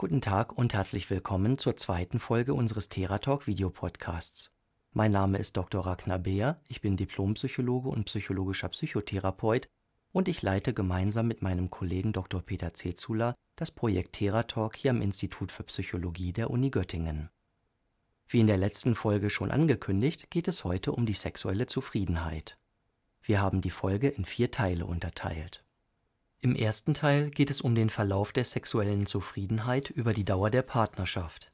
Guten Tag und herzlich willkommen zur zweiten Folge unseres Theratalk Videopodcasts. Mein Name ist Dr. Ragnar Beer, ich bin Diplompsychologe und psychologischer Psychotherapeut und ich leite gemeinsam mit meinem Kollegen Dr. Peter Zezula das Projekt Theratalk hier am Institut für Psychologie der Uni Göttingen. Wie in der letzten Folge schon angekündigt, geht es heute um die sexuelle Zufriedenheit. Wir haben die Folge in vier Teile unterteilt. Im ersten Teil geht es um den Verlauf der sexuellen Zufriedenheit über die Dauer der Partnerschaft.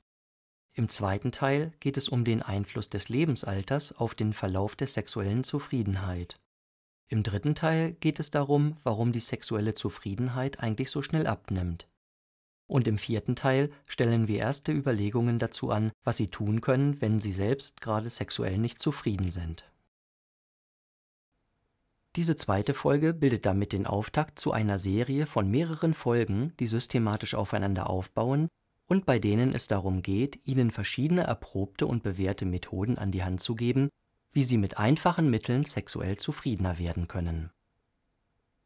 Im zweiten Teil geht es um den Einfluss des Lebensalters auf den Verlauf der sexuellen Zufriedenheit. Im dritten Teil geht es darum, warum die sexuelle Zufriedenheit eigentlich so schnell abnimmt. Und im vierten Teil stellen wir erste Überlegungen dazu an, was Sie tun können, wenn Sie selbst gerade sexuell nicht zufrieden sind. Diese zweite Folge bildet damit den Auftakt zu einer Serie von mehreren Folgen, die systematisch aufeinander aufbauen und bei denen es darum geht, Ihnen verschiedene erprobte und bewährte Methoden an die Hand zu geben, wie Sie mit einfachen Mitteln sexuell zufriedener werden können.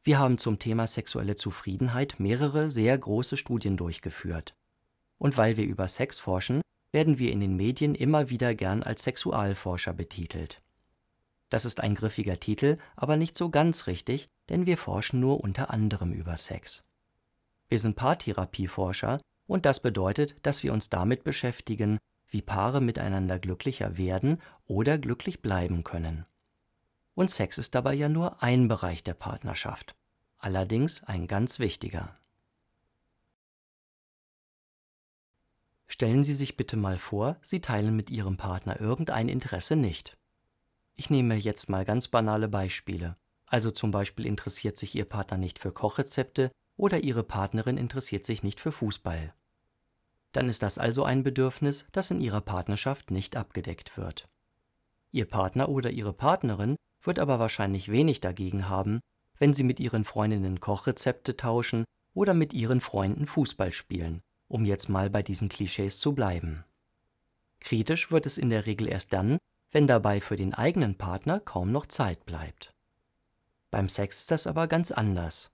Wir haben zum Thema sexuelle Zufriedenheit mehrere sehr große Studien durchgeführt. Und weil wir über Sex forschen, werden wir in den Medien immer wieder gern als Sexualforscher betitelt das ist ein griffiger Titel, aber nicht so ganz richtig, denn wir forschen nur unter anderem über Sex. Wir sind Paartherapieforscher und das bedeutet, dass wir uns damit beschäftigen, wie Paare miteinander glücklicher werden oder glücklich bleiben können. Und Sex ist dabei ja nur ein Bereich der Partnerschaft, allerdings ein ganz wichtiger. Stellen Sie sich bitte mal vor, Sie teilen mit Ihrem Partner irgendein Interesse nicht. Ich nehme jetzt mal ganz banale Beispiele. Also zum Beispiel interessiert sich Ihr Partner nicht für Kochrezepte oder Ihre Partnerin interessiert sich nicht für Fußball. Dann ist das also ein Bedürfnis, das in Ihrer Partnerschaft nicht abgedeckt wird. Ihr Partner oder Ihre Partnerin wird aber wahrscheinlich wenig dagegen haben, wenn Sie mit Ihren Freundinnen Kochrezepte tauschen oder mit Ihren Freunden Fußball spielen, um jetzt mal bei diesen Klischees zu bleiben. Kritisch wird es in der Regel erst dann, wenn dabei für den eigenen Partner kaum noch Zeit bleibt. Beim Sex ist das aber ganz anders.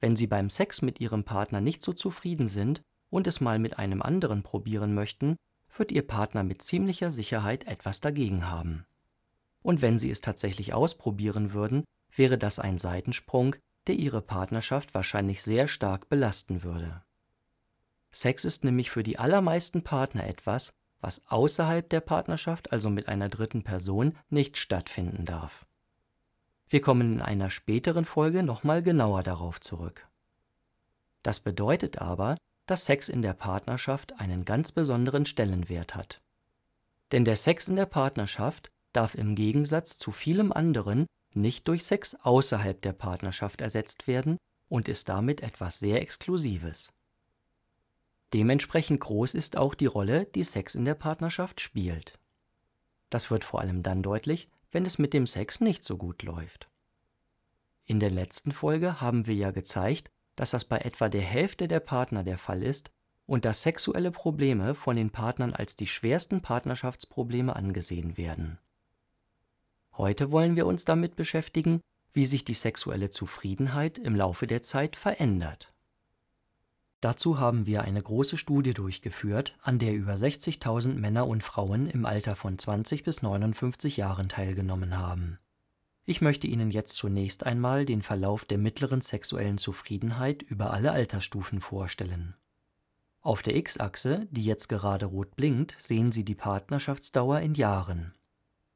Wenn Sie beim Sex mit Ihrem Partner nicht so zufrieden sind und es mal mit einem anderen probieren möchten, wird Ihr Partner mit ziemlicher Sicherheit etwas dagegen haben. Und wenn Sie es tatsächlich ausprobieren würden, wäre das ein Seitensprung, der Ihre Partnerschaft wahrscheinlich sehr stark belasten würde. Sex ist nämlich für die allermeisten Partner etwas, was außerhalb der Partnerschaft, also mit einer dritten Person, nicht stattfinden darf. Wir kommen in einer späteren Folge nochmal genauer darauf zurück. Das bedeutet aber, dass Sex in der Partnerschaft einen ganz besonderen Stellenwert hat. Denn der Sex in der Partnerschaft darf im Gegensatz zu vielem anderen nicht durch Sex außerhalb der Partnerschaft ersetzt werden und ist damit etwas sehr Exklusives. Dementsprechend groß ist auch die Rolle, die Sex in der Partnerschaft spielt. Das wird vor allem dann deutlich, wenn es mit dem Sex nicht so gut läuft. In der letzten Folge haben wir ja gezeigt, dass das bei etwa der Hälfte der Partner der Fall ist und dass sexuelle Probleme von den Partnern als die schwersten Partnerschaftsprobleme angesehen werden. Heute wollen wir uns damit beschäftigen, wie sich die sexuelle Zufriedenheit im Laufe der Zeit verändert. Dazu haben wir eine große Studie durchgeführt, an der über 60.000 Männer und Frauen im Alter von 20 bis 59 Jahren teilgenommen haben. Ich möchte Ihnen jetzt zunächst einmal den Verlauf der mittleren sexuellen Zufriedenheit über alle Altersstufen vorstellen. Auf der X-Achse, die jetzt gerade rot blinkt, sehen Sie die Partnerschaftsdauer in Jahren.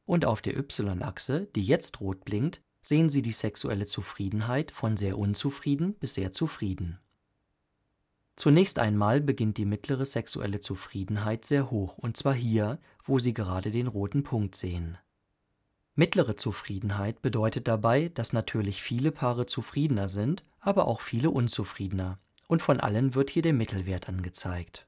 Und auf der Y-Achse, die jetzt rot blinkt, sehen Sie die sexuelle Zufriedenheit von sehr unzufrieden bis sehr zufrieden. Zunächst einmal beginnt die mittlere sexuelle Zufriedenheit sehr hoch, und zwar hier, wo Sie gerade den roten Punkt sehen. Mittlere Zufriedenheit bedeutet dabei, dass natürlich viele Paare zufriedener sind, aber auch viele unzufriedener, und von allen wird hier der Mittelwert angezeigt.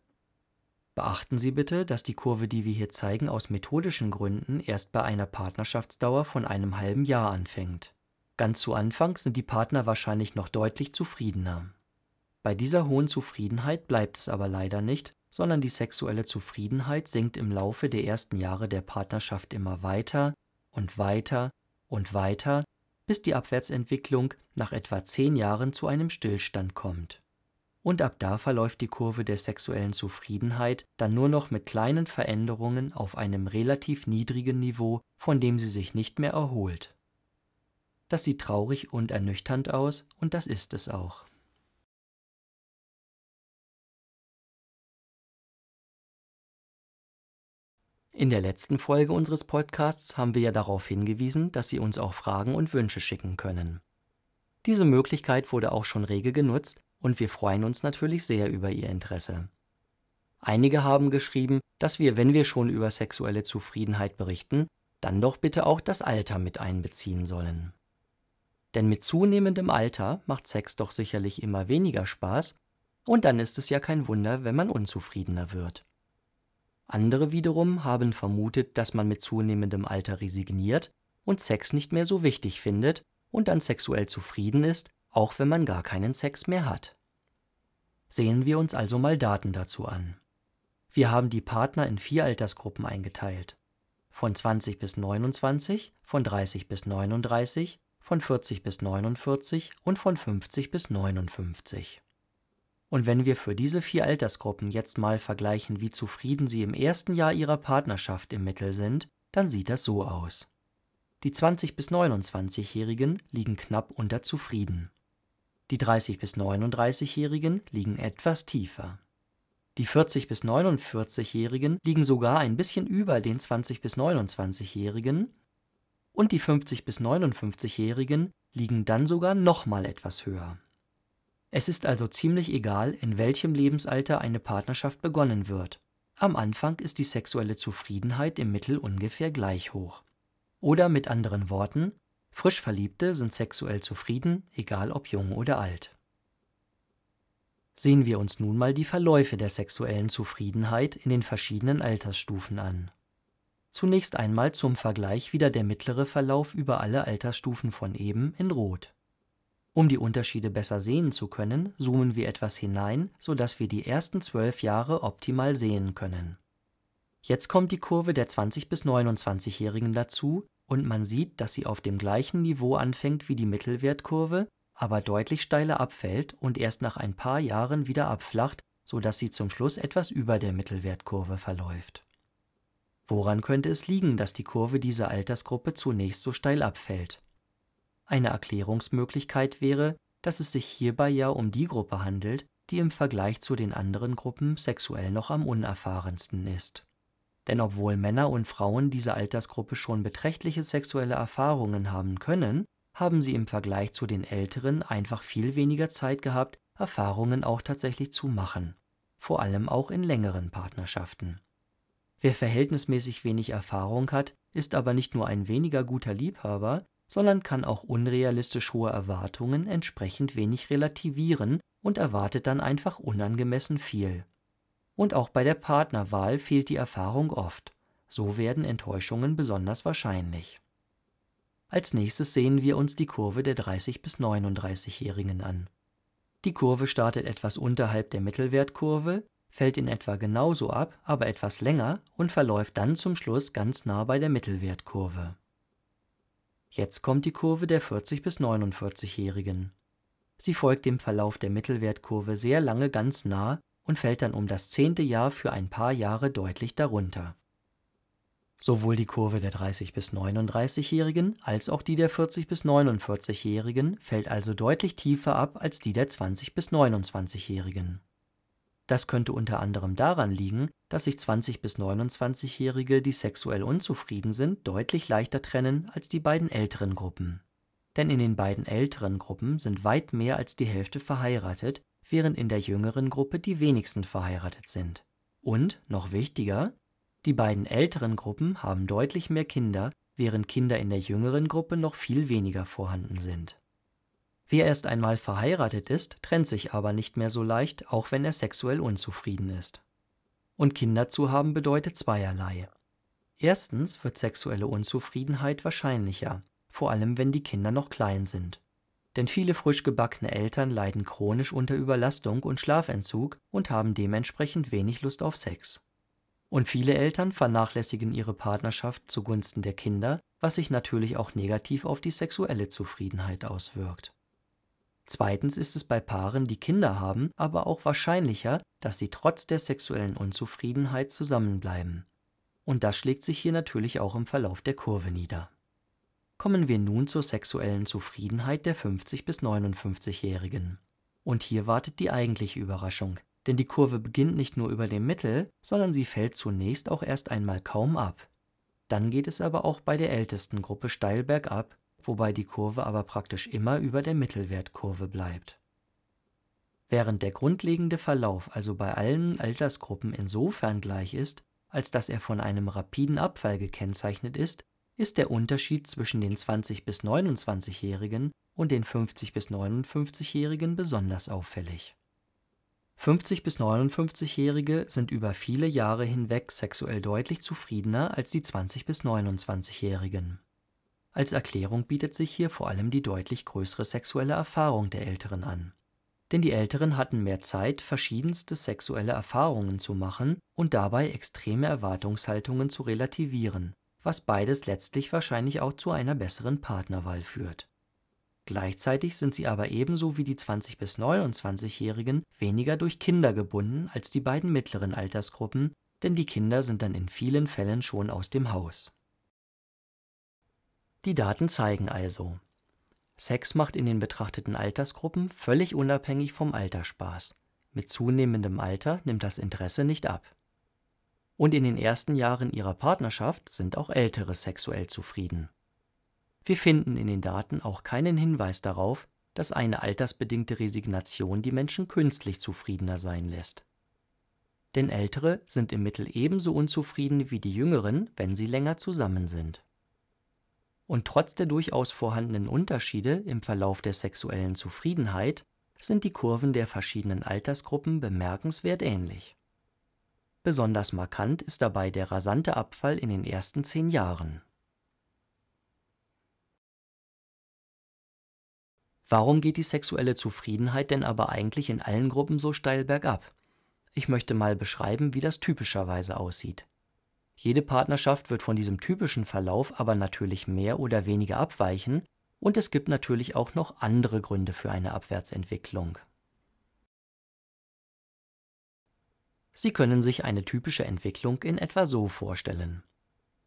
Beachten Sie bitte, dass die Kurve, die wir hier zeigen, aus methodischen Gründen erst bei einer Partnerschaftsdauer von einem halben Jahr anfängt. Ganz zu Anfang sind die Partner wahrscheinlich noch deutlich zufriedener. Bei dieser hohen Zufriedenheit bleibt es aber leider nicht, sondern die sexuelle Zufriedenheit sinkt im Laufe der ersten Jahre der Partnerschaft immer weiter und weiter und weiter, bis die Abwärtsentwicklung nach etwa zehn Jahren zu einem Stillstand kommt. und ab da verläuft die Kurve der sexuellen Zufriedenheit dann nur noch mit kleinen Veränderungen auf einem relativ niedrigen Niveau, von dem sie sich nicht mehr erholt. Das sieht traurig und ernüchternd aus, und das ist es auch. In der letzten Folge unseres Podcasts haben wir ja darauf hingewiesen, dass Sie uns auch Fragen und Wünsche schicken können. Diese Möglichkeit wurde auch schon rege genutzt und wir freuen uns natürlich sehr über Ihr Interesse. Einige haben geschrieben, dass wir, wenn wir schon über sexuelle Zufriedenheit berichten, dann doch bitte auch das Alter mit einbeziehen sollen. Denn mit zunehmendem Alter macht Sex doch sicherlich immer weniger Spaß, und dann ist es ja kein Wunder, wenn man unzufriedener wird. Andere wiederum haben vermutet, dass man mit zunehmendem Alter resigniert und Sex nicht mehr so wichtig findet und dann sexuell zufrieden ist, auch wenn man gar keinen Sex mehr hat. Sehen wir uns also mal Daten dazu an. Wir haben die Partner in vier Altersgruppen eingeteilt. Von 20 bis 29, von 30 bis 39, von 40 bis 49 und von 50 bis 59. Und wenn wir für diese vier Altersgruppen jetzt mal vergleichen, wie zufrieden sie im ersten Jahr ihrer Partnerschaft im Mittel sind, dann sieht das so aus. Die 20 bis 29-Jährigen liegen knapp unter zufrieden. Die 30 bis 39-Jährigen liegen etwas tiefer. Die 40 bis 49-Jährigen liegen sogar ein bisschen über den 20 bis 29-Jährigen und die 50 bis 59-Jährigen liegen dann sogar noch mal etwas höher. Es ist also ziemlich egal, in welchem Lebensalter eine Partnerschaft begonnen wird. Am Anfang ist die sexuelle Zufriedenheit im Mittel ungefähr gleich hoch. Oder mit anderen Worten, frisch Verliebte sind sexuell zufrieden, egal ob jung oder alt. Sehen wir uns nun mal die Verläufe der sexuellen Zufriedenheit in den verschiedenen Altersstufen an. Zunächst einmal zum Vergleich wieder der mittlere Verlauf über alle Altersstufen von eben in Rot. Um die Unterschiede besser sehen zu können, zoomen wir etwas hinein, sodass wir die ersten zwölf Jahre optimal sehen können. Jetzt kommt die Kurve der 20 bis 29-Jährigen dazu und man sieht, dass sie auf dem gleichen Niveau anfängt wie die Mittelwertkurve, aber deutlich steiler abfällt und erst nach ein paar Jahren wieder abflacht, sodass sie zum Schluss etwas über der Mittelwertkurve verläuft Woran könnte es liegen, dass die Kurve dieser Altersgruppe zunächst so steil abfällt? Eine Erklärungsmöglichkeit wäre, dass es sich hierbei ja um die Gruppe handelt, die im Vergleich zu den anderen Gruppen sexuell noch am unerfahrensten ist. Denn obwohl Männer und Frauen dieser Altersgruppe schon beträchtliche sexuelle Erfahrungen haben können, haben sie im Vergleich zu den Älteren einfach viel weniger Zeit gehabt, Erfahrungen auch tatsächlich zu machen, vor allem auch in längeren Partnerschaften. Wer verhältnismäßig wenig Erfahrung hat, ist aber nicht nur ein weniger guter Liebhaber, sondern kann auch unrealistisch hohe Erwartungen entsprechend wenig relativieren und erwartet dann einfach unangemessen viel. Und auch bei der Partnerwahl fehlt die Erfahrung oft. So werden Enttäuschungen besonders wahrscheinlich. Als nächstes sehen wir uns die Kurve der 30 bis 39-Jährigen an. Die Kurve startet etwas unterhalb der Mittelwertkurve, fällt in etwa genauso ab, aber etwas länger und verläuft dann zum Schluss ganz nah bei der Mittelwertkurve. Jetzt kommt die Kurve der 40 bis 49-Jährigen. Sie folgt dem Verlauf der Mittelwertkurve sehr lange ganz nah und fällt dann um das zehnte Jahr für ein paar Jahre deutlich darunter. Sowohl die Kurve der 30 bis 39-Jährigen als auch die der 40 bis 49-Jährigen fällt also deutlich tiefer ab als die der 20 bis 29-Jährigen das könnte unter anderem daran liegen, dass sich 20 bis 29-Jährige, die sexuell unzufrieden sind, deutlich leichter trennen als die beiden älteren Gruppen. Denn in den beiden älteren Gruppen sind weit mehr als die Hälfte verheiratet, während in der jüngeren Gruppe die wenigsten verheiratet sind. Und, noch wichtiger, die beiden älteren Gruppen haben deutlich mehr Kinder, während Kinder in der jüngeren Gruppe noch viel weniger vorhanden sind Wer erst einmal verheiratet ist, trennt sich aber nicht mehr so leicht, auch wenn er sexuell unzufrieden ist. Und Kinder zu haben bedeutet zweierlei. Erstens wird sexuelle Unzufriedenheit wahrscheinlicher, vor allem wenn die Kinder noch klein sind. Denn viele frisch gebackene Eltern leiden chronisch unter Überlastung und Schlafentzug und haben dementsprechend wenig Lust auf Sex. Und viele Eltern vernachlässigen ihre Partnerschaft zugunsten der Kinder, was sich natürlich auch negativ auf die sexuelle Zufriedenheit auswirkt Zweitens ist es bei Paaren, die Kinder haben, aber auch wahrscheinlicher, dass sie trotz der sexuellen Unzufriedenheit zusammenbleiben. Und das schlägt sich hier natürlich auch im Verlauf der Kurve nieder. Kommen wir nun zur sexuellen Zufriedenheit der 50 bis 59-Jährigen. Und hier wartet die eigentliche Überraschung, denn die Kurve beginnt nicht nur über dem Mittel, sondern sie fällt zunächst auch erst einmal kaum ab. Dann geht es aber auch bei der ältesten Gruppe steil bergab wobei die Kurve aber praktisch immer über der Mittelwertkurve bleibt. Während der grundlegende Verlauf also bei allen Altersgruppen insofern gleich ist, als dass er von einem rapiden Abfall gekennzeichnet ist, ist der Unterschied zwischen den 20 bis 29-Jährigen und den 50 bis 59-Jährigen besonders auffällig. 50 bis 59-Jährige sind über viele Jahre hinweg sexuell deutlich zufriedener als die 20 bis 29-Jährigen als Erklärung bietet sich hier vor allem die deutlich größere sexuelle Erfahrung der Älteren an. Denn die Älteren hatten mehr Zeit, verschiedenste sexuelle Erfahrungen zu machen und dabei extreme Erwartungshaltungen zu relativieren, was beides letztlich wahrscheinlich auch zu einer besseren Partnerwahl führt. Gleichzeitig sind sie aber ebenso wie die 20 bis 29-Jährigen weniger durch Kinder gebunden als die beiden mittleren Altersgruppen, denn die Kinder sind dann in vielen Fällen schon aus dem Haus die Daten zeigen also: Sex macht in den betrachteten Altersgruppen völlig unabhängig vom Alter Spaß. Mit zunehmendem Alter nimmt das Interesse nicht ab. Und in den ersten Jahren ihrer Partnerschaft sind auch Ältere sexuell zufrieden. Wir finden in den Daten auch keinen Hinweis darauf, dass eine altersbedingte Resignation die Menschen künstlich zufriedener sein lässt. Denn Ältere sind im Mittel ebenso unzufrieden wie die Jüngeren, wenn sie länger zusammen sind und trotz der durchaus vorhandenen Unterschiede im Verlauf der sexuellen Zufriedenheit sind die Kurven der verschiedenen Altersgruppen bemerkenswert ähnlich. Besonders markant ist dabei der rasante Abfall in den ersten zehn Jahren. Warum geht die sexuelle Zufriedenheit denn aber eigentlich in allen Gruppen so steil bergab? Ich möchte mal beschreiben, wie das typischerweise aussieht jede Partnerschaft wird von diesem typischen Verlauf aber natürlich mehr oder weniger abweichen, und es gibt natürlich auch noch andere Gründe für eine Abwärtsentwicklung. Sie können sich eine typische Entwicklung in etwa so vorstellen.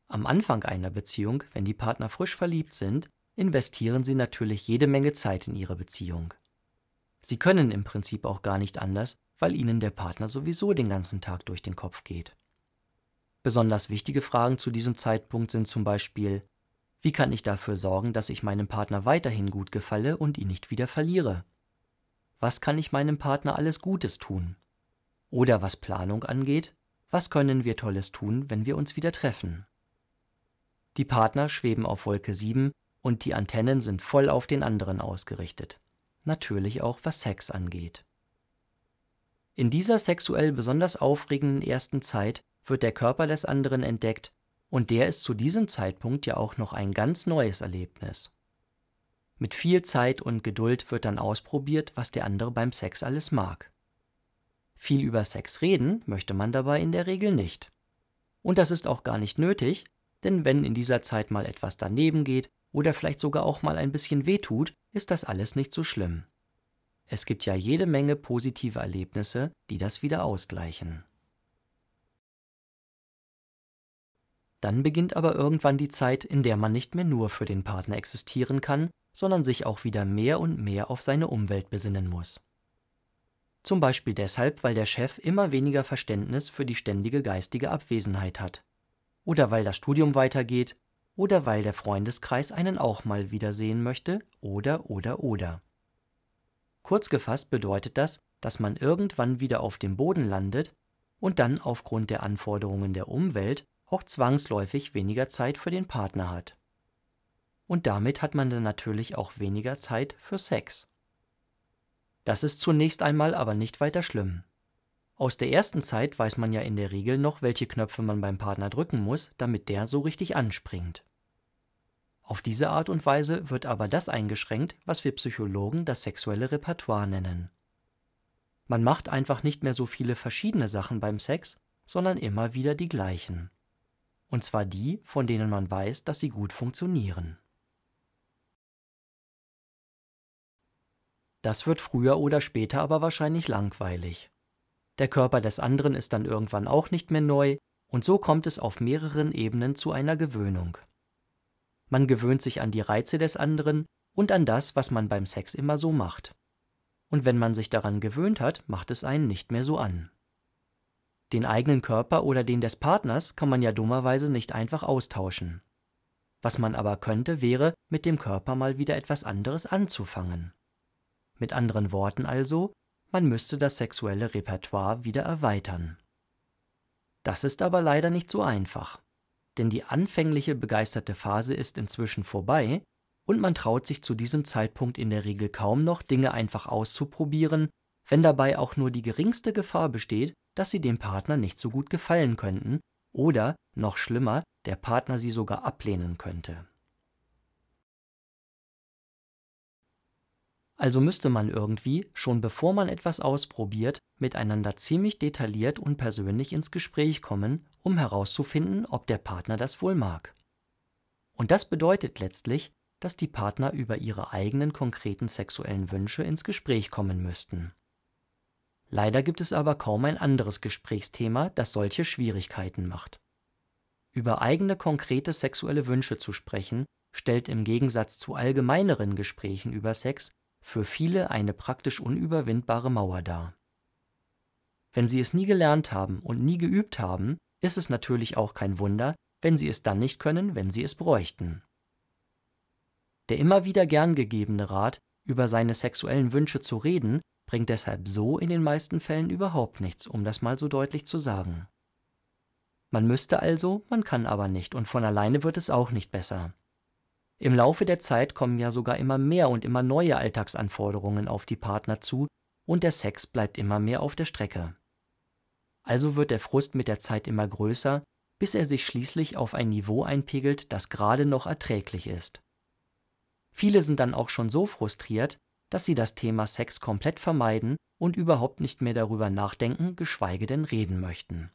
Am Anfang einer Beziehung, wenn die Partner frisch verliebt sind, investieren sie natürlich jede Menge Zeit in ihre Beziehung. Sie können im Prinzip auch gar nicht anders, weil ihnen der Partner sowieso den ganzen Tag durch den Kopf geht. Besonders wichtige Fragen zu diesem Zeitpunkt sind zum Beispiel: Wie kann ich dafür sorgen, dass ich meinem Partner weiterhin gut gefalle und ihn nicht wieder verliere? Was kann ich meinem Partner alles Gutes tun? Oder was Planung angeht: Was können wir Tolles tun, wenn wir uns wieder treffen? Die Partner schweben auf Wolke 7 und die Antennen sind voll auf den anderen ausgerichtet. Natürlich auch was Sex angeht. In dieser sexuell besonders aufregenden ersten Zeit wird der Körper des anderen entdeckt, und der ist zu diesem Zeitpunkt ja auch noch ein ganz neues Erlebnis. Mit viel Zeit und Geduld wird dann ausprobiert, was der andere beim Sex alles mag. Viel über Sex reden möchte man dabei in der Regel nicht. Und das ist auch gar nicht nötig, denn wenn in dieser Zeit mal etwas daneben geht oder vielleicht sogar auch mal ein bisschen wehtut, ist das alles nicht so schlimm. Es gibt ja jede Menge positive Erlebnisse, die das wieder ausgleichen. Dann beginnt aber irgendwann die Zeit, in der man nicht mehr nur für den Partner existieren kann, sondern sich auch wieder mehr und mehr auf seine Umwelt besinnen muss. Zum Beispiel deshalb, weil der Chef immer weniger Verständnis für die ständige geistige Abwesenheit hat. Oder weil das Studium weitergeht, oder weil der Freundeskreis einen auch mal wiedersehen möchte, oder oder oder. Kurz gefasst bedeutet das, dass man irgendwann wieder auf dem Boden landet und dann aufgrund der Anforderungen der Umwelt auch zwangsläufig weniger Zeit für den Partner hat. Und damit hat man dann natürlich auch weniger Zeit für Sex. Das ist zunächst einmal aber nicht weiter schlimm. Aus der ersten Zeit weiß man ja in der Regel noch, welche Knöpfe man beim Partner drücken muss, damit der so richtig anspringt. Auf diese Art und Weise wird aber das eingeschränkt, was wir Psychologen das sexuelle Repertoire nennen. Man macht einfach nicht mehr so viele verschiedene Sachen beim Sex, sondern immer wieder die gleichen und zwar die, von denen man weiß, dass sie gut funktionieren. Das wird früher oder später aber wahrscheinlich langweilig. Der Körper des anderen ist dann irgendwann auch nicht mehr neu, und so kommt es auf mehreren Ebenen zu einer Gewöhnung. Man gewöhnt sich an die Reize des anderen und an das, was man beim Sex immer so macht. Und wenn man sich daran gewöhnt hat, macht es einen nicht mehr so an. Den eigenen Körper oder den des Partners kann man ja dummerweise nicht einfach austauschen. Was man aber könnte, wäre, mit dem Körper mal wieder etwas anderes anzufangen. Mit anderen Worten also, man müsste das sexuelle Repertoire wieder erweitern. Das ist aber leider nicht so einfach, denn die anfängliche begeisterte Phase ist inzwischen vorbei und man traut sich zu diesem Zeitpunkt in der Regel kaum noch, Dinge einfach auszuprobieren, wenn dabei auch nur die geringste Gefahr besteht, dass sie dem Partner nicht so gut gefallen könnten oder, noch schlimmer, der Partner sie sogar ablehnen könnte. Also müsste man irgendwie, schon bevor man etwas ausprobiert, miteinander ziemlich detailliert und persönlich ins Gespräch kommen, um herauszufinden, ob der Partner das wohl mag. Und das bedeutet letztlich, dass die Partner über ihre eigenen konkreten sexuellen Wünsche ins Gespräch kommen müssten. Leider gibt es aber kaum ein anderes Gesprächsthema, das solche Schwierigkeiten macht. Über eigene konkrete sexuelle Wünsche zu sprechen, stellt im Gegensatz zu allgemeineren Gesprächen über Sex für viele eine praktisch unüberwindbare Mauer dar. Wenn sie es nie gelernt haben und nie geübt haben, ist es natürlich auch kein Wunder, wenn sie es dann nicht können, wenn sie es bräuchten. Der immer wieder gern gegebene Rat, über seine sexuellen Wünsche zu reden, bringt deshalb so in den meisten Fällen überhaupt nichts, um das mal so deutlich zu sagen. Man müsste also, man kann aber nicht, und von alleine wird es auch nicht besser. Im Laufe der Zeit kommen ja sogar immer mehr und immer neue Alltagsanforderungen auf die Partner zu, und der Sex bleibt immer mehr auf der Strecke. Also wird der Frust mit der Zeit immer größer, bis er sich schließlich auf ein Niveau einpegelt, das gerade noch erträglich ist. Viele sind dann auch schon so frustriert, dass sie das Thema Sex komplett vermeiden und überhaupt nicht mehr darüber nachdenken, geschweige denn reden möchten.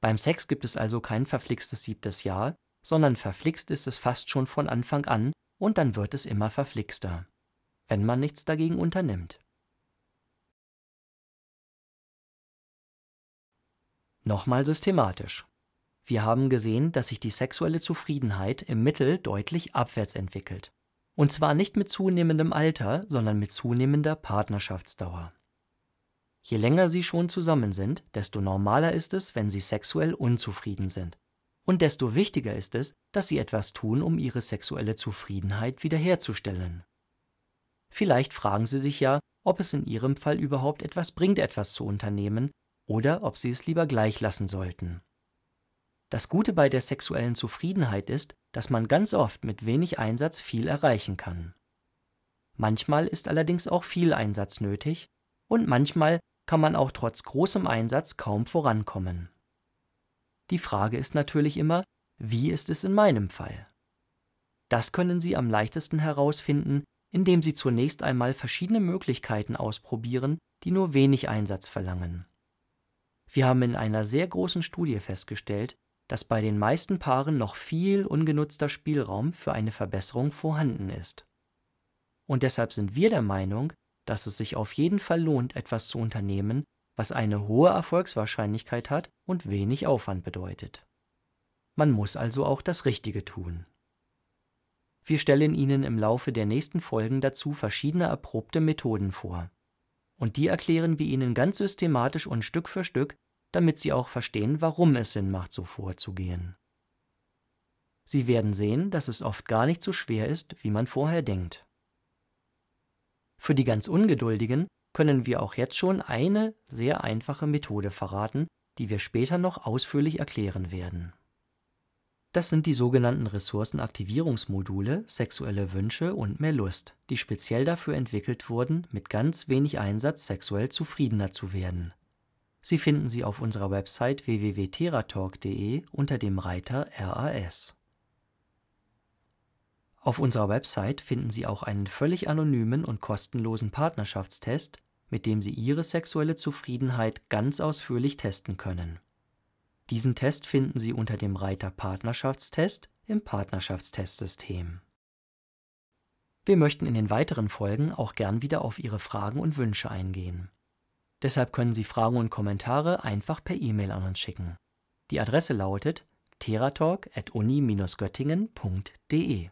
Beim Sex gibt es also kein verflixtes siebtes Jahr, sondern verflixt ist es fast schon von Anfang an und dann wird es immer verflixter, wenn man nichts dagegen unternimmt. Nochmal systematisch. Wir haben gesehen, dass sich die sexuelle Zufriedenheit im Mittel deutlich abwärts entwickelt. Und zwar nicht mit zunehmendem Alter, sondern mit zunehmender Partnerschaftsdauer. Je länger sie schon zusammen sind, desto normaler ist es, wenn sie sexuell unzufrieden sind. Und desto wichtiger ist es, dass sie etwas tun, um ihre sexuelle Zufriedenheit wiederherzustellen. Vielleicht fragen Sie sich ja, ob es in Ihrem Fall überhaupt etwas bringt, etwas zu unternehmen, oder ob Sie es lieber gleich lassen sollten. Das Gute bei der sexuellen Zufriedenheit ist, dass man ganz oft mit wenig Einsatz viel erreichen kann. Manchmal ist allerdings auch viel Einsatz nötig und manchmal kann man auch trotz großem Einsatz kaum vorankommen. Die Frage ist natürlich immer, wie ist es in meinem Fall? Das können Sie am leichtesten herausfinden, indem Sie zunächst einmal verschiedene Möglichkeiten ausprobieren, die nur wenig Einsatz verlangen. Wir haben in einer sehr großen Studie festgestellt, dass bei den meisten Paaren noch viel ungenutzter Spielraum für eine Verbesserung vorhanden ist. Und deshalb sind wir der Meinung, dass es sich auf jeden Fall lohnt, etwas zu unternehmen, was eine hohe Erfolgswahrscheinlichkeit hat und wenig Aufwand bedeutet. Man muss also auch das Richtige tun. Wir stellen Ihnen im Laufe der nächsten Folgen dazu verschiedene erprobte Methoden vor. Und die erklären wir Ihnen ganz systematisch und Stück für Stück, damit Sie auch verstehen, warum es Sinn macht, so vorzugehen. Sie werden sehen, dass es oft gar nicht so schwer ist, wie man vorher denkt. Für die ganz Ungeduldigen können wir auch jetzt schon eine sehr einfache Methode verraten, die wir später noch ausführlich erklären werden. Das sind die sogenannten Ressourcenaktivierungsmodule Sexuelle Wünsche und mehr Lust, die speziell dafür entwickelt wurden, mit ganz wenig Einsatz sexuell zufriedener zu werden. Sie finden sie auf unserer Website www.teratalk.de unter dem Reiter RAS. Auf unserer Website finden Sie auch einen völlig anonymen und kostenlosen Partnerschaftstest, mit dem Sie Ihre sexuelle Zufriedenheit ganz ausführlich testen können. Diesen Test finden Sie unter dem Reiter Partnerschaftstest im Partnerschaftstestsystem Wir möchten in den weiteren Folgen auch gern wieder auf Ihre Fragen und Wünsche eingehen. Deshalb können Sie Fragen und Kommentare einfach per E-Mail an uns schicken. Die Adresse lautet teratalk.uni-göttingen.de.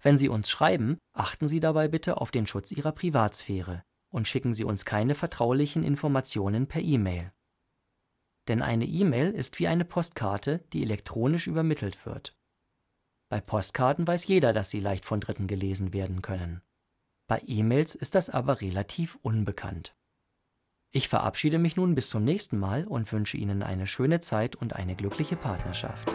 Wenn Sie uns schreiben, achten Sie dabei bitte auf den Schutz Ihrer Privatsphäre und schicken Sie uns keine vertraulichen Informationen per E-Mail. Denn eine E-Mail ist wie eine Postkarte, die elektronisch übermittelt wird. Bei Postkarten weiß jeder, dass sie leicht von Dritten gelesen werden können. Bei E-Mails ist das aber relativ unbekannt. Ich verabschiede mich nun bis zum nächsten Mal und wünsche Ihnen eine schöne Zeit und eine glückliche Partnerschaft.